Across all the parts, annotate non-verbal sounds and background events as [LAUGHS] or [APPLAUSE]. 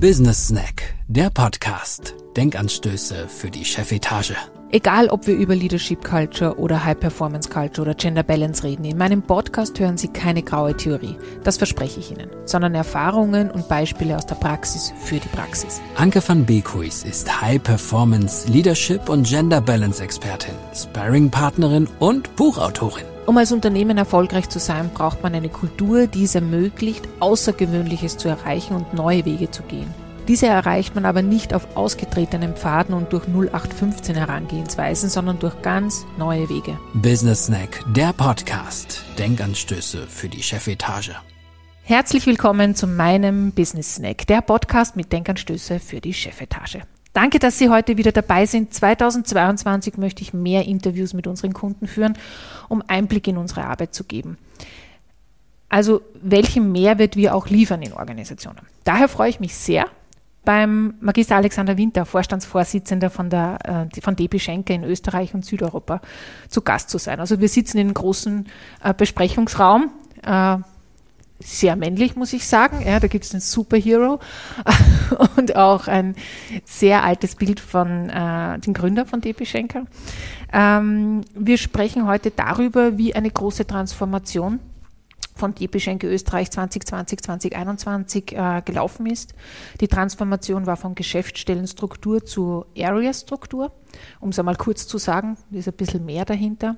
Business Snack, der Podcast. Denkanstöße für die Chefetage. Egal, ob wir über Leadership Culture oder High Performance Culture oder Gender Balance reden, in meinem Podcast hören Sie keine graue Theorie, das verspreche ich Ihnen, sondern Erfahrungen und Beispiele aus der Praxis für die Praxis. Anke van Beekhuis ist High Performance Leadership und Gender Balance Expertin, Sparring Partnerin und Buchautorin. Um als Unternehmen erfolgreich zu sein, braucht man eine Kultur, die es ermöglicht, Außergewöhnliches zu erreichen und neue Wege zu gehen. Diese erreicht man aber nicht auf ausgetretenen Pfaden und durch 0815 Herangehensweisen, sondern durch ganz neue Wege. Business Snack, der Podcast. Denkanstöße für die Chefetage. Herzlich willkommen zu meinem Business Snack, der Podcast mit Denkanstöße für die Chefetage. Danke, dass Sie heute wieder dabei sind. 2022 möchte ich mehr Interviews mit unseren Kunden führen, um Einblick in unsere Arbeit zu geben. Also welchen Mehrwert wir auch liefern in Organisationen. Daher freue ich mich sehr, beim Magister Alexander Winter, Vorstandsvorsitzender von, der, äh, von DB Schenker in Österreich und Südeuropa, zu Gast zu sein. Also wir sitzen in einem großen äh, Besprechungsraum, äh, sehr männlich, muss ich sagen. Ja, da gibt es einen Superhero [LAUGHS] und auch ein sehr altes Bild von äh, dem Gründer von DB Schenker. Ähm, wir sprechen heute darüber, wie eine große Transformation von DB Schenke Österreich 2020, 2021 äh, gelaufen ist. Die Transformation war von Geschäftsstellenstruktur zu Area-Struktur. Um es einmal kurz zu sagen, ist ein bisschen mehr dahinter.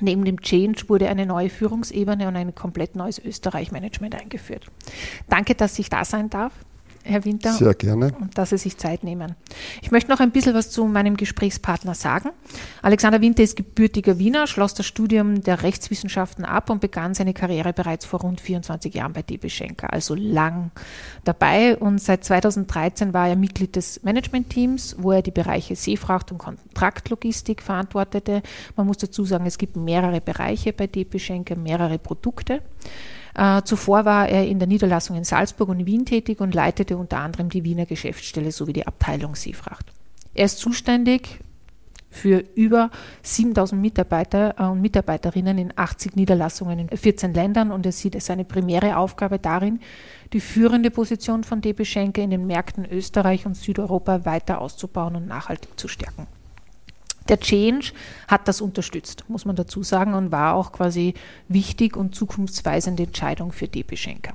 Neben dem Change wurde eine neue Führungsebene und ein komplett neues Österreich-Management eingeführt. Danke, dass ich da sein darf. Herr Winter. Sehr gerne. Und dass Sie sich Zeit nehmen. Ich möchte noch ein bisschen was zu meinem Gesprächspartner sagen. Alexander Winter ist gebürtiger Wiener, schloss das Studium der Rechtswissenschaften ab und begann seine Karriere bereits vor rund 24 Jahren bei DB Schenker, also lang dabei. Und seit 2013 war er Mitglied des Managementteams, wo er die Bereiche Seefracht und Kontraktlogistik verantwortete. Man muss dazu sagen, es gibt mehrere Bereiche bei DB Schenker, mehrere Produkte. Äh, zuvor war er in der Niederlassung in Salzburg und Wien tätig und leitete unter anderem die Wiener Geschäftsstelle sowie die Abteilung Seefracht. Er ist zuständig für über 7000 Mitarbeiter äh, und Mitarbeiterinnen in 80 Niederlassungen in 14 Ländern und er sieht seine primäre Aufgabe darin, die führende Position von DB Schenke in den Märkten Österreich und Südeuropa weiter auszubauen und nachhaltig zu stärken. Der Change hat das unterstützt, muss man dazu sagen, und war auch quasi wichtig und zukunftsweisende Entscheidung für DB Schenker.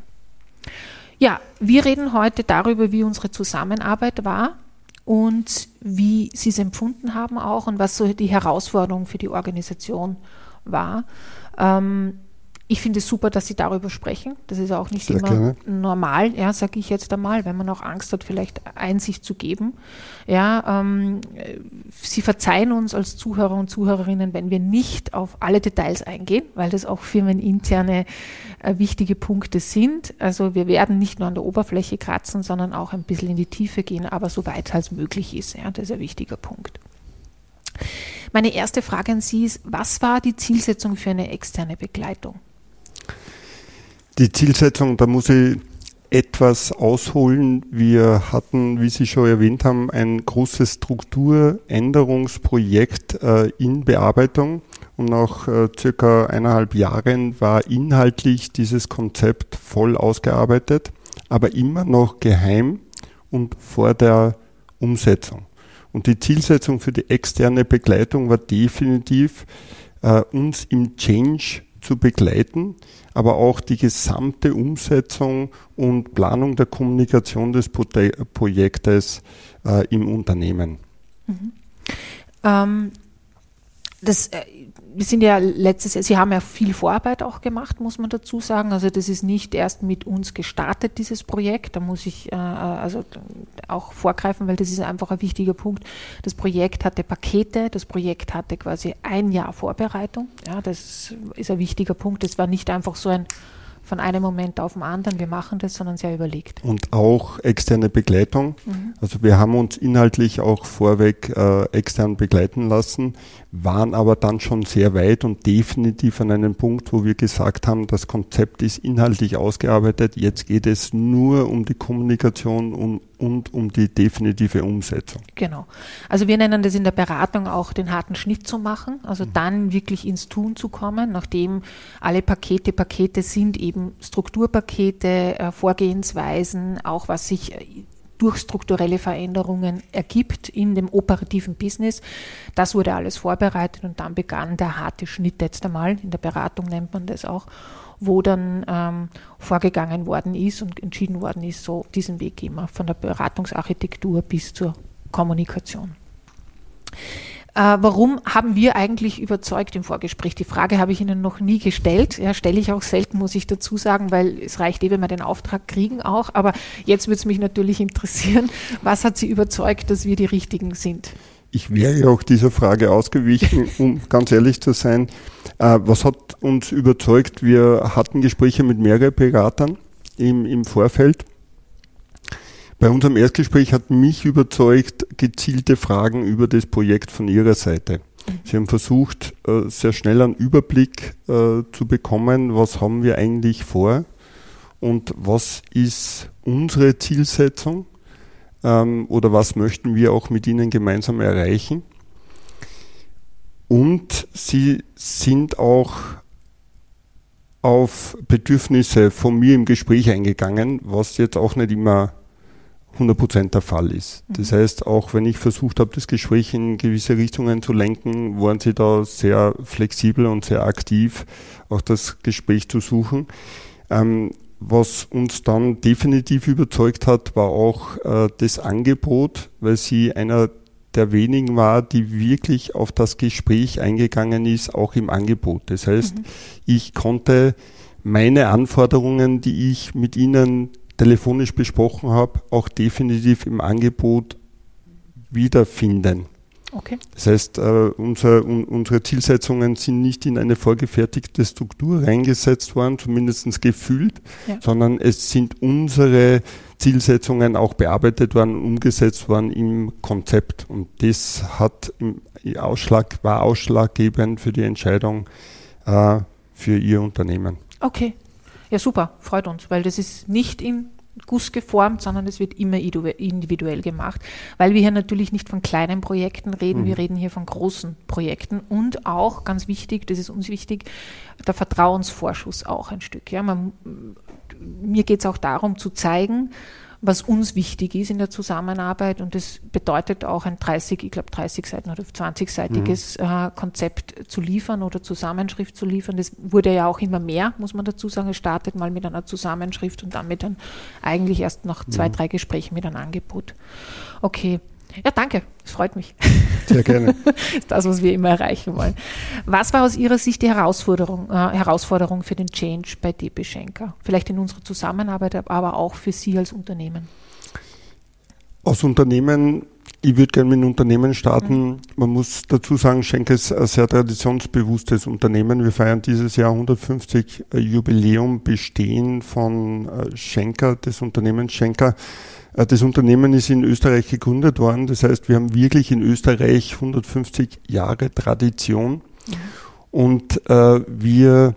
Ja, wir reden heute darüber, wie unsere Zusammenarbeit war und wie Sie es empfunden haben auch und was so die Herausforderung für die Organisation war. Ähm, ich finde es super, dass Sie darüber sprechen. Das ist auch nicht Sehr immer gerne. normal, ja, sage ich jetzt einmal, wenn man auch Angst hat, vielleicht Einsicht zu geben. Ja, ähm, Sie verzeihen uns als Zuhörer und Zuhörerinnen, wenn wir nicht auf alle Details eingehen, weil das auch firmeninterne äh, wichtige Punkte sind. Also wir werden nicht nur an der Oberfläche kratzen, sondern auch ein bisschen in die Tiefe gehen, aber so weit als möglich ist. Ja, das ist ein wichtiger Punkt. Meine erste Frage an Sie ist, was war die Zielsetzung für eine externe Begleitung? Die Zielsetzung, da muss ich etwas ausholen. Wir hatten, wie Sie schon erwähnt haben, ein großes Strukturänderungsprojekt äh, in Bearbeitung. Und nach äh, circa eineinhalb Jahren war inhaltlich dieses Konzept voll ausgearbeitet, aber immer noch geheim und vor der Umsetzung. Und die Zielsetzung für die externe Begleitung war definitiv, äh, uns im Change zu begleiten, aber auch die gesamte Umsetzung und Planung der Kommunikation des Projektes äh, im Unternehmen. Mhm. Ähm, das, äh, wir sind ja letztes Jahr, Sie haben ja viel Vorarbeit auch gemacht, muss man dazu sagen. Also das ist nicht erst mit uns gestartet, dieses Projekt. Da muss ich äh, also auch vorgreifen, weil das ist einfach ein wichtiger Punkt. Das Projekt hatte Pakete, das Projekt hatte quasi ein Jahr Vorbereitung. Ja, das ist ein wichtiger Punkt. Es war nicht einfach so ein von einem Moment auf den anderen, wir machen das, sondern sehr überlegt. Und auch externe Begleitung. Mhm. Also wir haben uns inhaltlich auch vorweg äh, extern begleiten lassen, waren aber dann schon sehr weit und definitiv an einem Punkt, wo wir gesagt haben, das Konzept ist inhaltlich ausgearbeitet, jetzt geht es nur um die Kommunikation und, und um die definitive Umsetzung. Genau. Also wir nennen das in der Beratung auch den harten Schnitt zu machen, also mhm. dann wirklich ins Tun zu kommen, nachdem alle Pakete Pakete sind, eben Strukturpakete, äh, Vorgehensweisen, auch was sich durch strukturelle Veränderungen ergibt in dem operativen Business. Das wurde alles vorbereitet und dann begann der harte Schnitt jetzt einmal, in der Beratung nennt man das auch, wo dann ähm, vorgegangen worden ist und entschieden worden ist, so diesen Weg gehen wir von der Beratungsarchitektur bis zur Kommunikation. Äh, warum haben wir eigentlich überzeugt im Vorgespräch? Die Frage habe ich Ihnen noch nie gestellt. Ja, stelle ich auch selten, muss ich dazu sagen, weil es reicht eh, wenn wir den Auftrag kriegen auch. Aber jetzt würde es mich natürlich [LAUGHS] interessieren, was hat Sie überzeugt, dass wir die Richtigen sind? Ich wäre auch dieser Frage ausgewichen, [LAUGHS] um ganz ehrlich zu sein. Äh, was hat uns überzeugt? Wir hatten Gespräche mit mehreren Beratern im, im Vorfeld bei unserem Erstgespräch hat mich überzeugt gezielte Fragen über das Projekt von Ihrer Seite. Mhm. Sie haben versucht, äh, sehr schnell einen Überblick äh, zu bekommen, was haben wir eigentlich vor und was ist unsere Zielsetzung ähm, oder was möchten wir auch mit Ihnen gemeinsam erreichen. Und Sie sind auch auf Bedürfnisse von mir im Gespräch eingegangen, was jetzt auch nicht immer 100% der Fall ist. Das mhm. heißt, auch wenn ich versucht habe, das Gespräch in gewisse Richtungen zu lenken, waren sie da sehr flexibel und sehr aktiv, auch das Gespräch zu suchen. Ähm, was uns dann definitiv überzeugt hat, war auch äh, das Angebot, weil sie einer der wenigen war, die wirklich auf das Gespräch eingegangen ist, auch im Angebot. Das heißt, mhm. ich konnte meine Anforderungen, die ich mit ihnen telefonisch besprochen habe, auch definitiv im Angebot wiederfinden. Okay. Das heißt, äh, unser, un, unsere Zielsetzungen sind nicht in eine vorgefertigte Struktur reingesetzt worden, zumindest gefühlt, ja. sondern es sind unsere Zielsetzungen auch bearbeitet worden, umgesetzt worden im Konzept. Und das hat im Ausschlag, war ausschlaggebend für die Entscheidung äh, für Ihr Unternehmen. Okay. Ja, super, freut uns, weil das ist nicht in Guss geformt, sondern es wird immer individuell gemacht, weil wir hier natürlich nicht von kleinen Projekten reden, mhm. wir reden hier von großen Projekten und auch ganz wichtig, das ist uns wichtig, der Vertrauensvorschuss auch ein Stück. Ja, man, mir geht es auch darum zu zeigen, was uns wichtig ist in der Zusammenarbeit. Und das bedeutet auch ein 30, ich glaube 30 Seiten oder 20-seitiges mhm. äh, Konzept zu liefern oder Zusammenschrift zu liefern. Das wurde ja auch immer mehr, muss man dazu sagen. Es startet mal mit einer Zusammenschrift und dann mit einem, eigentlich erst nach zwei, mhm. drei Gesprächen mit einem Angebot. Okay. Ja, danke. Es freut mich. Sehr gerne. das [LAUGHS] ist das, was wir immer erreichen wollen. Was war aus Ihrer Sicht die Herausforderung, äh, Herausforderung für den Change bei DB Schenker? Vielleicht in unserer Zusammenarbeit, aber auch für Sie als Unternehmen? Aus Unternehmen, ich würde gerne mit einem Unternehmen starten. Mhm. Man muss dazu sagen, Schenker ist ein sehr traditionsbewusstes Unternehmen. Wir feiern dieses Jahr 150 Jubiläum Bestehen von äh, Schenker, des Unternehmens Schenker. Äh, das Unternehmen ist in Österreich gegründet worden. Das heißt, wir haben wirklich in Österreich 150 Jahre Tradition. Ja. Und äh, wir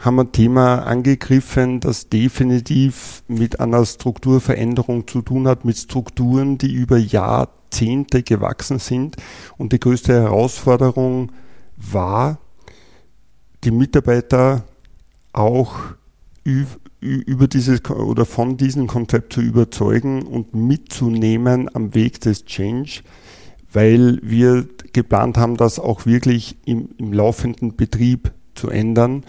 haben ein Thema angegriffen, das definitiv mit einer Strukturveränderung zu tun hat, mit Strukturen, die über Jahrzehnte gewachsen sind. Und die größte Herausforderung war, die Mitarbeiter auch über dieses oder von diesem Konzept zu überzeugen und mitzunehmen am Weg des Change, weil wir geplant haben, das auch wirklich im, im laufenden Betrieb zu ändern.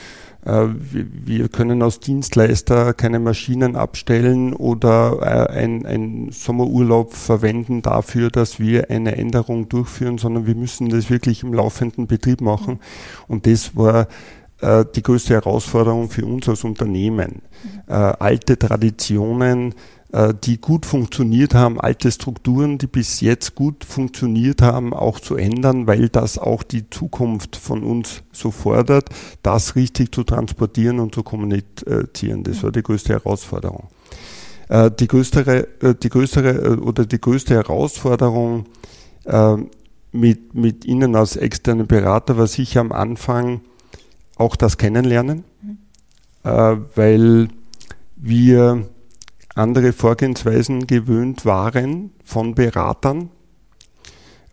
Äh, wir können als Dienstleister keine Maschinen abstellen oder äh, ein, Sommerurlaub verwenden dafür, dass wir eine Änderung durchführen, sondern wir müssen das wirklich im laufenden Betrieb machen. Und das war äh, die größte Herausforderung für uns als Unternehmen. Mhm. Äh, alte Traditionen, äh, die gut funktioniert haben, alte Strukturen, die bis jetzt gut funktioniert haben, auch zu ändern, weil das auch die Zukunft von uns so fordert, das richtig zu transportieren und zu kommunizieren. Das war die größte Herausforderung. Äh, die größere, äh, die größere oder die größte Herausforderung mit, mit Ihnen als externen Berater war sicher am Anfang, auch das Kennenlernen, äh, weil wir andere Vorgehensweisen gewöhnt waren von Beratern.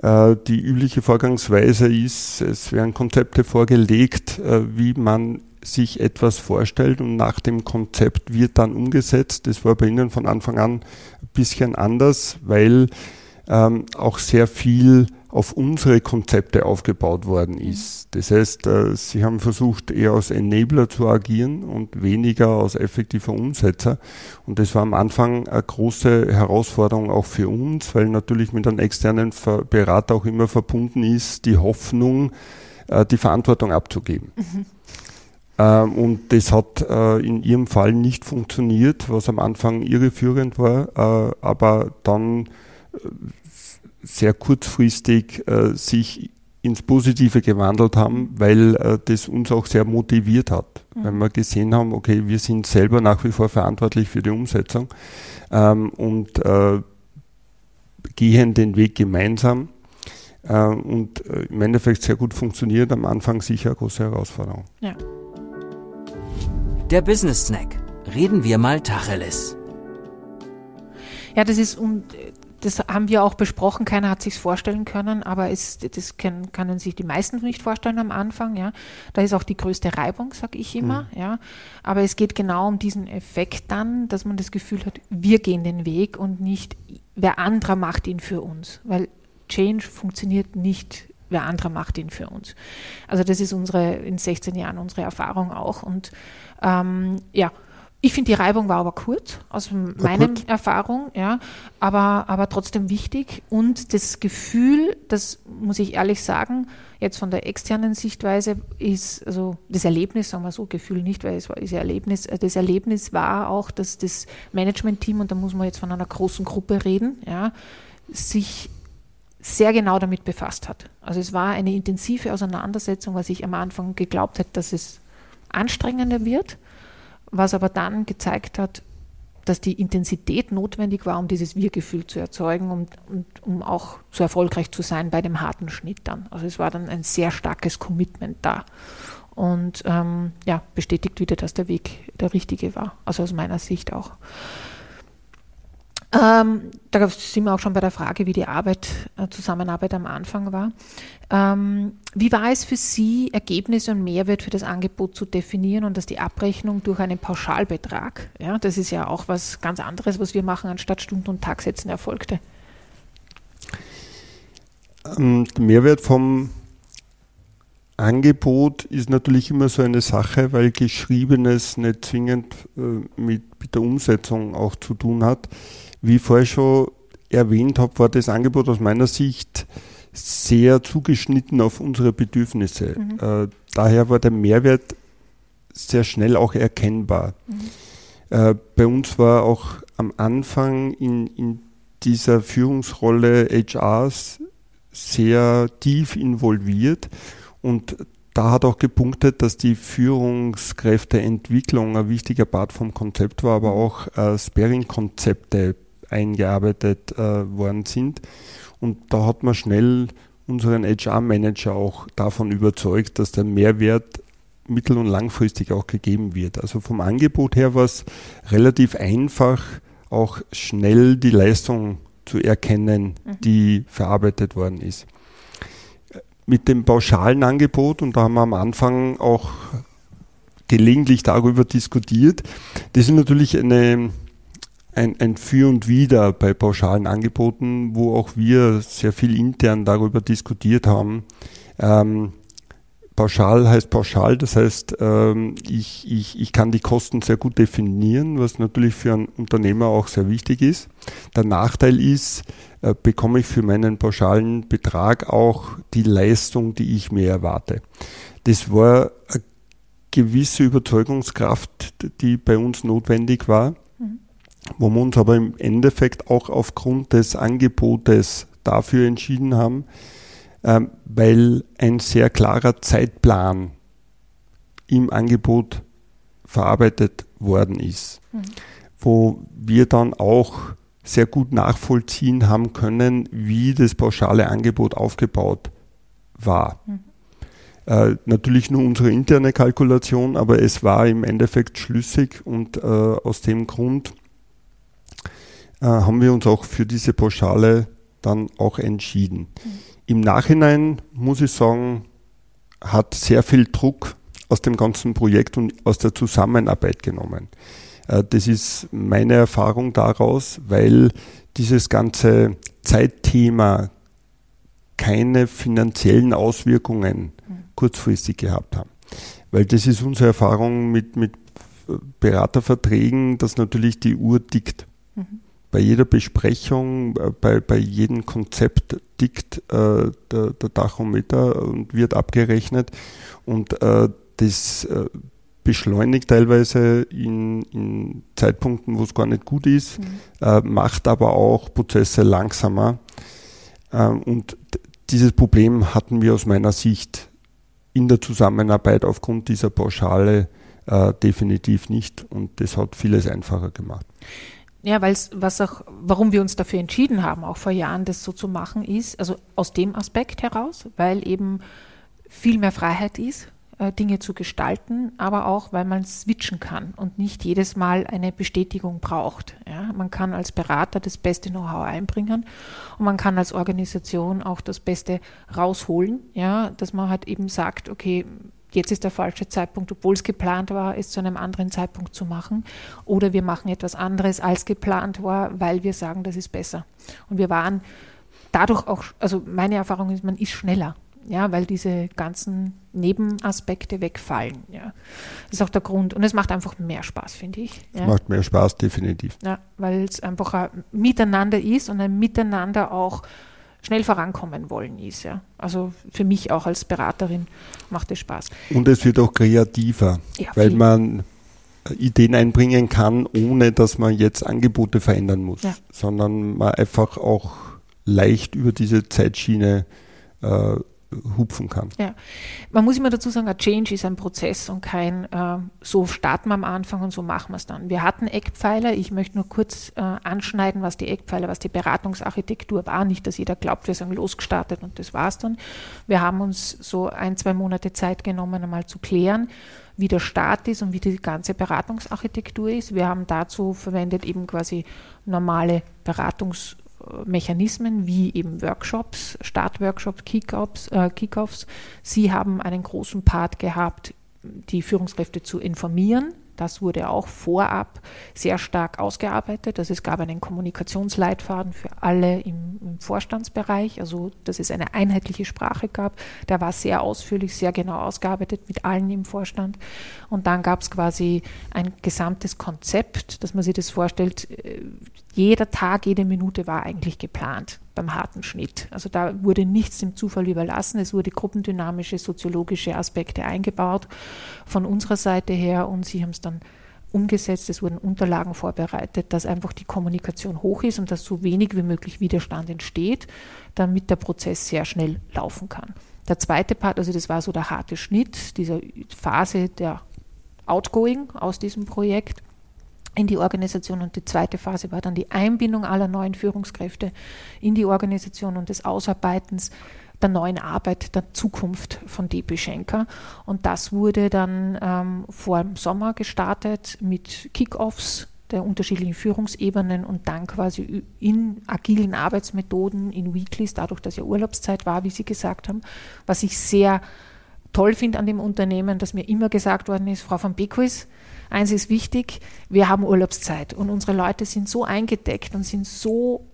Äh, die übliche Vorgangsweise ist, es werden Konzepte vorgelegt, äh, wie man sich etwas vorstellt und nach dem Konzept wird dann umgesetzt. Das war bei Ihnen von Anfang an ein bisschen anders, weil ähm, auch sehr viel auf unsere Konzepte aufgebaut worden ist. Das heißt, äh, sie haben versucht, eher als Enabler zu agieren und weniger als effektiver Umsetzer. Und das war am Anfang eine große Herausforderung auch für uns, weil natürlich mit einem externen Berater auch immer verbunden ist, die Hoffnung, äh, die Verantwortung abzugeben. Mhm. Ähm, und das hat äh, in ihrem Fall nicht funktioniert, was am Anfang irreführend war, aber dann sehr kurzfristig äh, sich ins Positive gewandelt haben, weil äh, das uns auch sehr motiviert hat. Mhm. Weil wir gesehen haben, okay, wir sind selber nach wie vor verantwortlich für die Umsetzung ähm, und äh, gehen den Weg gemeinsam äh, und äh, im Endeffekt sehr gut funktioniert. Am Anfang sicher eine große Herausforderung. Ja. Der Business Snack. Reden wir mal Tacheles. Ja, das ist und das haben wir auch besprochen, keiner hat sich vorstellen können, aber es, das können, können sich die meisten nicht vorstellen am Anfang, ja. Da ist auch die größte Reibung, sag ich immer, mhm. ja. Aber es geht genau um diesen Effekt dann, dass man das Gefühl hat, wir gehen den Weg und nicht wer anderer macht ihn für uns, weil Change funktioniert nicht wer anderer macht ihn für uns. Also das ist unsere in 16 Jahren unsere Erfahrung auch und ähm, ja ich finde, die Reibung war aber kurz, aus meiner Erfahrung, ja, aber, aber trotzdem wichtig. Und das Gefühl, das muss ich ehrlich sagen, jetzt von der externen Sichtweise ist, also das Erlebnis, sagen wir so, Gefühl nicht, weil es war das Erlebnis, äh, das Erlebnis war auch, dass das Management-Team, und da muss man jetzt von einer großen Gruppe reden, ja, sich sehr genau damit befasst hat. Also es war eine intensive Auseinandersetzung, was ich am Anfang geglaubt hätte, dass es anstrengender wird was aber dann gezeigt hat, dass die Intensität notwendig war, um dieses Wir-Gefühl zu erzeugen und, und, um auch so erfolgreich zu sein bei dem harten Schnitt dann. Also es war dann ein sehr starkes Commitment da. Und ähm, ja, bestätigt wieder, dass der Weg der richtige war. Also aus meiner Sicht auch. Ähm, da sind wir auch schon bei der Frage, wie die Arbeit, äh, Zusammenarbeit am Anfang war. Ähm, wie war es für Sie, Ergebnisse und Mehrwert für das Angebot zu definieren und dass die Abrechnung durch einen Pauschalbetrag, ja, das ist ja auch was ganz anderes, was wir machen, anstatt Stunden- und Tagsätzen erfolgte? Ähm, der Mehrwert vom Angebot ist natürlich immer so eine Sache, weil Geschriebenes nicht zwingend äh, mit, mit der Umsetzung auch zu tun hat. Wie ich vorher schon erwähnt habe, war das Angebot aus meiner Sicht sehr zugeschnitten auf unsere Bedürfnisse. Mhm. Äh, daher war der Mehrwert sehr schnell auch erkennbar. Mhm. Äh, bei uns war auch am Anfang in, in dieser Führungsrolle HRs sehr tief involviert und da hat auch gepunktet, dass die Führungskräfteentwicklung ein wichtiger Part vom Konzept war, aber auch äh, Sparing-Konzepte eingearbeitet äh, worden sind. Und da hat man schnell unseren HR-Manager auch davon überzeugt, dass der Mehrwert mittel- und langfristig auch gegeben wird. Also vom Angebot her war es relativ einfach, auch schnell die Leistung zu erkennen, mhm. die verarbeitet worden ist. Mit dem pauschalen Angebot, und da haben wir am Anfang auch gelegentlich darüber diskutiert, das ist natürlich eine ein, ein Für und Wider bei pauschalen Angeboten, wo auch wir sehr viel intern darüber diskutiert haben. Ähm, pauschal heißt pauschal, das heißt, ähm, ich, ich, ich kann die Kosten sehr gut definieren, was natürlich für einen Unternehmer auch sehr wichtig ist. Der Nachteil ist, äh, bekomme ich für meinen pauschalen Betrag auch die Leistung, die ich mir erwarte. Das war eine gewisse Überzeugungskraft, die bei uns notwendig war wo wir uns aber im Endeffekt auch aufgrund des Angebotes dafür entschieden haben, weil ein sehr klarer Zeitplan im Angebot verarbeitet worden ist, mhm. wo wir dann auch sehr gut nachvollziehen haben können, wie das pauschale Angebot aufgebaut war. Mhm. Äh, natürlich nur unsere interne Kalkulation, aber es war im Endeffekt schlüssig und äh, aus dem Grund äh, haben wir uns auch für diese Pauschale dann auch entschieden. Mhm. Im Nachhinein muss ich sagen, hat sehr viel Druck aus dem ganzen Projekt und aus der Zusammenarbeit genommen. Äh, das ist meine Erfahrung daraus, weil dieses ganze Zeitthema keine finanziellen Auswirkungen kurzfristig gehabt haben. Weil das ist unsere Erfahrung mit, mit Beraterverträgen, dass natürlich die Uhr tickt. Mhm. Bei jeder Besprechung, äh, bei, bei jedem Konzept tickt äh, der, der Tachometer und wird abgerechnet. Und äh, das äh, beschleunigt teilweise in, in, Zeitpunkten, wo es gar nicht gut ist, mhm. äh, macht aber auch Prozesse langsamer. Äh, und dieses Problem hatten wir aus meiner Sicht in der Zusammenarbeit aufgrund dieser Pauschale äh, definitiv nicht und das hat vieles einfacher gemacht. Ja, weil es, was auch, warum wir uns dafür entschieden haben, auch vor Jahren das so zu machen, ist, also aus dem Aspekt heraus, weil eben viel mehr Freiheit ist, äh, Dinge zu gestalten, aber auch, weil man switchen kann und nicht jedes Mal eine Bestätigung braucht. Ja, man kann als Berater das beste Know-how einbringen und man kann als Organisation auch das Beste rausholen, ja, dass man halt eben sagt, okay, jetzt ist der falsche Zeitpunkt, obwohl es geplant war, es zu einem anderen Zeitpunkt zu machen. Oder wir machen etwas anderes, als geplant war, weil wir sagen, das ist besser. Und wir waren dadurch auch, also meine Erfahrung ist, man ist schneller. Ja, weil diese ganzen Nebenaspekte wegfallen. Ja. Das ist auch der Grund. Und es macht einfach mehr Spaß, finde ich. Ja. Es macht mehr Spaß, definitiv. Ja, weil es einfach ein Miteinander ist und ein Miteinander auch schnell vorankommen wollen ist. Ja. Also für mich auch als Beraterin macht es Spaß. Und es wird auch kreativer, ja, weil viel. man Ideen einbringen kann, ohne dass man jetzt Angebote verändern muss, ja. sondern man einfach auch leicht über diese Zeitschiene äh, hupfen kann. Ja, man muss immer dazu sagen, ein Change ist ein Prozess und kein äh, so starten wir am Anfang und so machen wir es dann. Wir hatten Eckpfeiler, ich möchte nur kurz äh, anschneiden, was die Eckpfeiler, was die Beratungsarchitektur war. Nicht, dass jeder glaubt, wir sind losgestartet und das war's dann. Wir haben uns so ein, zwei Monate Zeit genommen, einmal zu klären, wie der Start ist und wie die ganze Beratungsarchitektur ist. Wir haben dazu verwendet eben quasi normale Beratungs- Mechanismen wie eben Workshops, Startworkshops, Kickoffs. Äh, Kickoffs. Sie haben einen großen Part gehabt, die Führungskräfte zu informieren. Das wurde auch vorab sehr stark ausgearbeitet. Also es gab einen Kommunikationsleitfaden für alle im, im, Vorstandsbereich, also dass es eine einheitliche Sprache gab. Der war sehr ausführlich, sehr genau ausgearbeitet mit allen im Vorstand. Und dann gab es quasi ein gesamtes Konzept, dass man sich das vorstellt. Äh, jeder Tag, jede Minute war eigentlich geplant beim harten Schnitt. Also da wurde nichts dem Zufall überlassen. Es wurde gruppendynamische, soziologische Aspekte eingebaut von unserer Seite her und sie haben es dann umgesetzt. Es wurden Unterlagen vorbereitet, dass einfach die Kommunikation hoch ist und dass so wenig wie möglich Widerstand entsteht, damit der Prozess sehr schnell laufen kann. Der zweite Part, also das war so der harte Schnitt, dieser Phase der Outgoing aus diesem Projekt in die Organisation. Und die zweite Phase war dann die Einbindung aller neuen Führungskräfte in die Organisation und des Ausarbeitens der neuen Arbeit der Zukunft von DP Schenker. Und das wurde dann ähm, vor dem Sommer gestartet mit Kickoffs der unterschiedlichen Führungsebenen und dann quasi in agilen Arbeitsmethoden, in Weeklies, dadurch, dass ja Urlaubszeit war, wie Sie gesagt haben, was ich sehr toll finde an dem Unternehmen, dass mir immer gesagt worden ist, Frau von Beckwis, eins ist wichtig, wir haben Urlaubszeit und unsere Leute sind so eingedeckt und sind so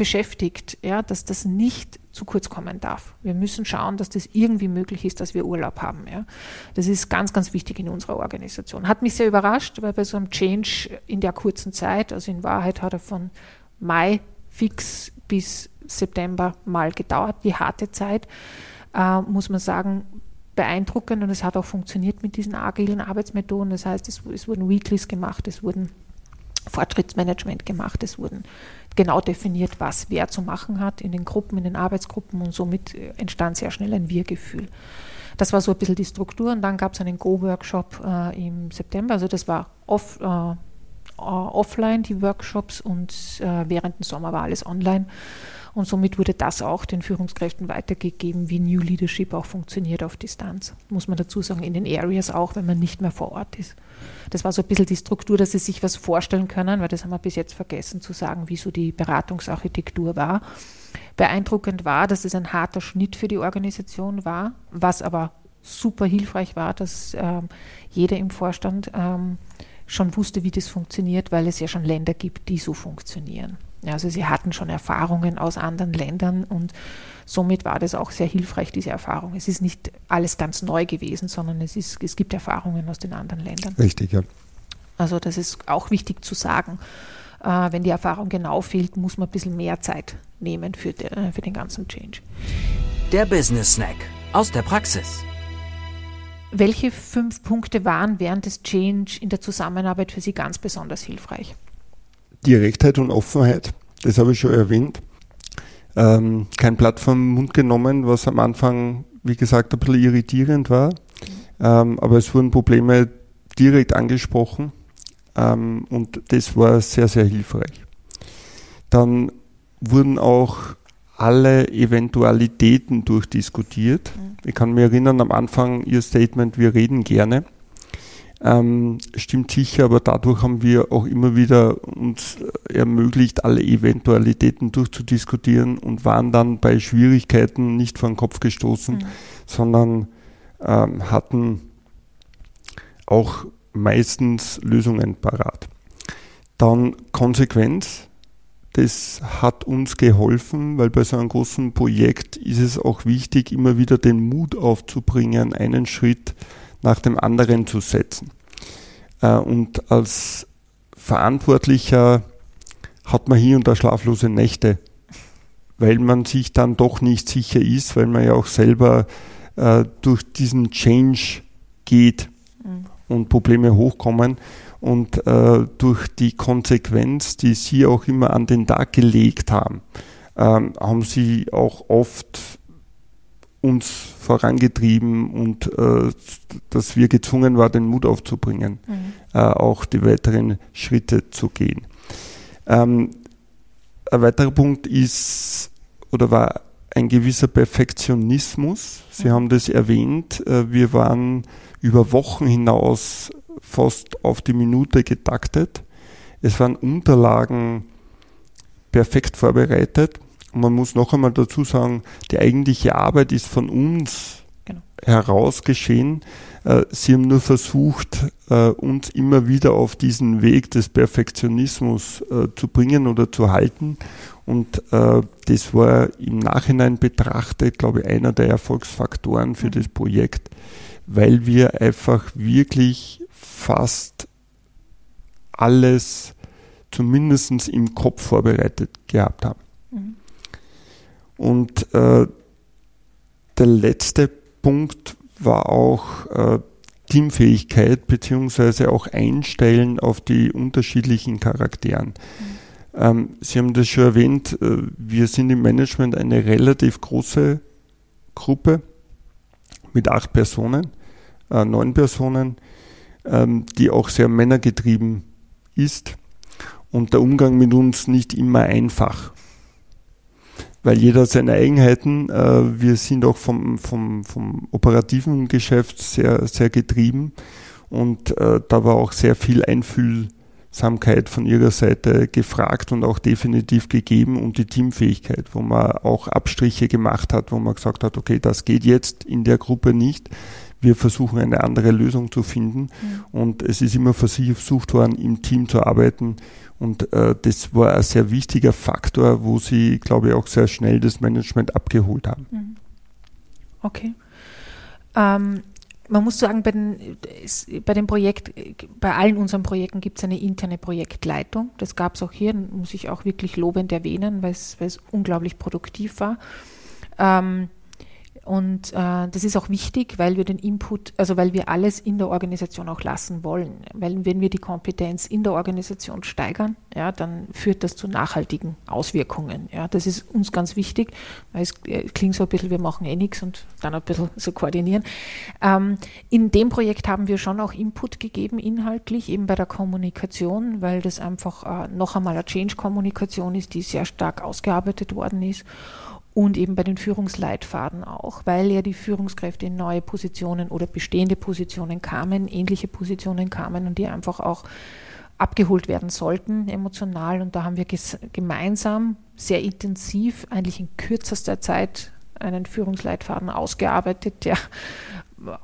beschäftigt, ja, dass das nicht zu kurz kommen darf. Wir müssen schauen, dass das irgendwie möglich ist, dass wir Urlaub haben. Ja. Das ist ganz, ganz wichtig in unserer Organisation. Hat mich sehr überrascht, weil bei so einem Change in der kurzen Zeit, also in Wahrheit hat er von Mai fix bis September mal gedauert, die harte Zeit, äh, muss man sagen, beeindruckend und es hat auch funktioniert mit diesen agilen Arbeitsmethoden. Das heißt, es, es wurden Weeklies gemacht, es wurden Fortschrittsmanagement gemacht, es wurden genau definiert, was wer zu machen hat in den Gruppen, in den Arbeitsgruppen und somit äh, entstand sehr schnell ein Wir-Gefühl. Das war so ein bisschen die Struktur und dann gab es einen Go-Workshop äh, im September, also das war off, äh, offline, die Workshops und äh, während dem Sommer war alles online. Und somit wurde das auch den Führungskräften weitergegeben, wie New Leadership auch funktioniert auf Distanz. Muss man dazu sagen, in den Areas auch, wenn man nicht mehr vor Ort ist. Das war so ein bisschen die Struktur, dass Sie sich was vorstellen können, weil das haben wir bis jetzt vergessen zu sagen, wie so die Beratungsarchitektur war. Beeindruckend war, dass es ein harter Schnitt für die Organisation war, was aber super hilfreich war, dass ähm, jeder im Vorstand ähm, schon wusste, wie das funktioniert, weil es ja schon Länder gibt, die so funktionieren. Also sie hatten schon Erfahrungen aus anderen Ländern und somit war das auch sehr hilfreich, diese Erfahrung. Es ist nicht alles ganz neu gewesen, sondern es, ist, es gibt Erfahrungen aus den anderen Ländern. Richtig, ja. Also das ist auch wichtig zu sagen. Äh, wenn die Erfahrung genau fehlt, muss man ein bisschen mehr Zeit nehmen für, de, äh, für den ganzen Change. Der Business Snack aus der Praxis. Welche fünf Punkte waren während des Change in der Zusammenarbeit für Sie ganz besonders hilfreich? Direktheit und Offenheit, das habe ich schon erwähnt. Ähm, kein Blatt vom Mund genommen, was am Anfang, wie gesagt, ein bisschen irritierend war. Ähm, aber es wurden Probleme direkt angesprochen ähm, und das war sehr, sehr hilfreich. Dann wurden auch alle Eventualitäten durchdiskutiert. Mhm. Ich kann mich erinnern, am Anfang Ihr Statement, wir reden gerne. Ähm, stimmt sicher, aber dadurch haben wir auch immer wieder uns ermöglicht, alle Eventualitäten durchzudiskutieren und waren dann bei Schwierigkeiten nicht vor den Kopf gestoßen, mhm. sondern ähm, hatten auch meistens Lösungen parat. Dann Konsequenz das hat uns geholfen, weil bei so einem großen Projekt ist es auch wichtig, immer wieder den Mut aufzubringen, einen Schritt nach dem anderen zu setzen. Äh, und als Verantwortlicher hat man hier und da schlaflose Nächte, weil man sich dann doch nicht sicher ist, weil man ja auch selber äh, durch diesen Change geht mhm. und Probleme hochkommen. Und äh, durch die Konsequenz, die Sie auch immer an den Tag gelegt haben, ähm, haben Sie auch oft uns vorangetrieben und äh, dass wir gezwungen waren, den Mut aufzubringen, mhm. äh, auch die weiteren Schritte zu gehen. Ähm, ein weiterer Punkt ist oder war ein gewisser Perfektionismus. Sie mhm. haben das erwähnt. Äh, wir waren über Wochen hinaus fast auf die Minute getaktet. Es waren Unterlagen perfekt vorbereitet. Und man muss noch einmal dazu sagen, die eigentliche Arbeit ist von uns genau. heraus geschehen. Äh, sie haben nur versucht, äh, uns immer wieder auf diesen Weg des Perfektionismus äh, zu bringen oder zu halten. Und das war im Nachhinein betrachtet, glaube ich, einer der Erfolgsfaktoren für mhm. das Projekt, weil wir einfach wirklich fast alles zumindest im Kopf vorbereitet gehabt haben. Mhm. Und äh, der letzte Punkt war auch äh, Teamfähigkeit beziehungsweise auch Einstellen auf die unterschiedlichen Charakteren. Mhm. Ähm, Sie haben das schon erwähnt, äh, wir sind im Management eine relativ große Gruppe mit acht Personen, äh, neun Personen ähm, die auch sehr männergetrieben ist und der Umgang mit uns nicht immer einfach. Weil jeder seine Eigenheiten. Äh, wir sind auch vom, vom, vom operativen Geschäft sehr, sehr getrieben und äh, da war auch sehr viel Einfühlsamkeit von ihrer Seite gefragt und auch definitiv gegeben und die Teamfähigkeit, wo man auch Abstriche gemacht hat, wo man gesagt hat, okay, das geht jetzt in der Gruppe nicht wir versuchen eine andere Lösung zu finden. Mhm. Und es ist immer versucht worden, im Team zu arbeiten. Und äh, das war ein sehr wichtiger Faktor, wo sie, glaube ich, auch sehr schnell das Management abgeholt haben. Mhm. Okay. Ähm, man muss sagen, bei, den, bei dem Projekt, bei allen unseren Projekten gibt es eine interne Projektleitung. Das gab es auch hier, muss ich auch wirklich lobend erwähnen, weil es unglaublich produktiv war. Ähm, und äh, das ist auch wichtig, weil wir den Input, also weil wir alles in der Organisation auch lassen wollen. Weil wenn wir die Kompetenz in der Organisation steigern, ja, dann führt das zu nachhaltigen Auswirkungen. Ja, das ist uns ganz wichtig, weil es äh, klingt so ein bisschen, wir machen eh nichts und dann ein bisschen so koordinieren. Ähm, in dem Projekt haben wir schon auch Input gegeben, inhaltlich, eben bei der Kommunikation, weil das einfach äh, noch einmal eine Change-Kommunikation ist, die sehr stark ausgearbeitet worden ist und eben bei den Führungsleitfaden auch, weil ja die Führungskräfte in neue Positionen oder bestehende Positionen kamen, ähnliche Positionen kamen und die einfach auch abgeholt werden sollten, emotional. Und da haben wir gemeinsam sehr intensiv, eigentlich in kürzester Zeit, einen Führungsleitfaden ausgearbeitet, der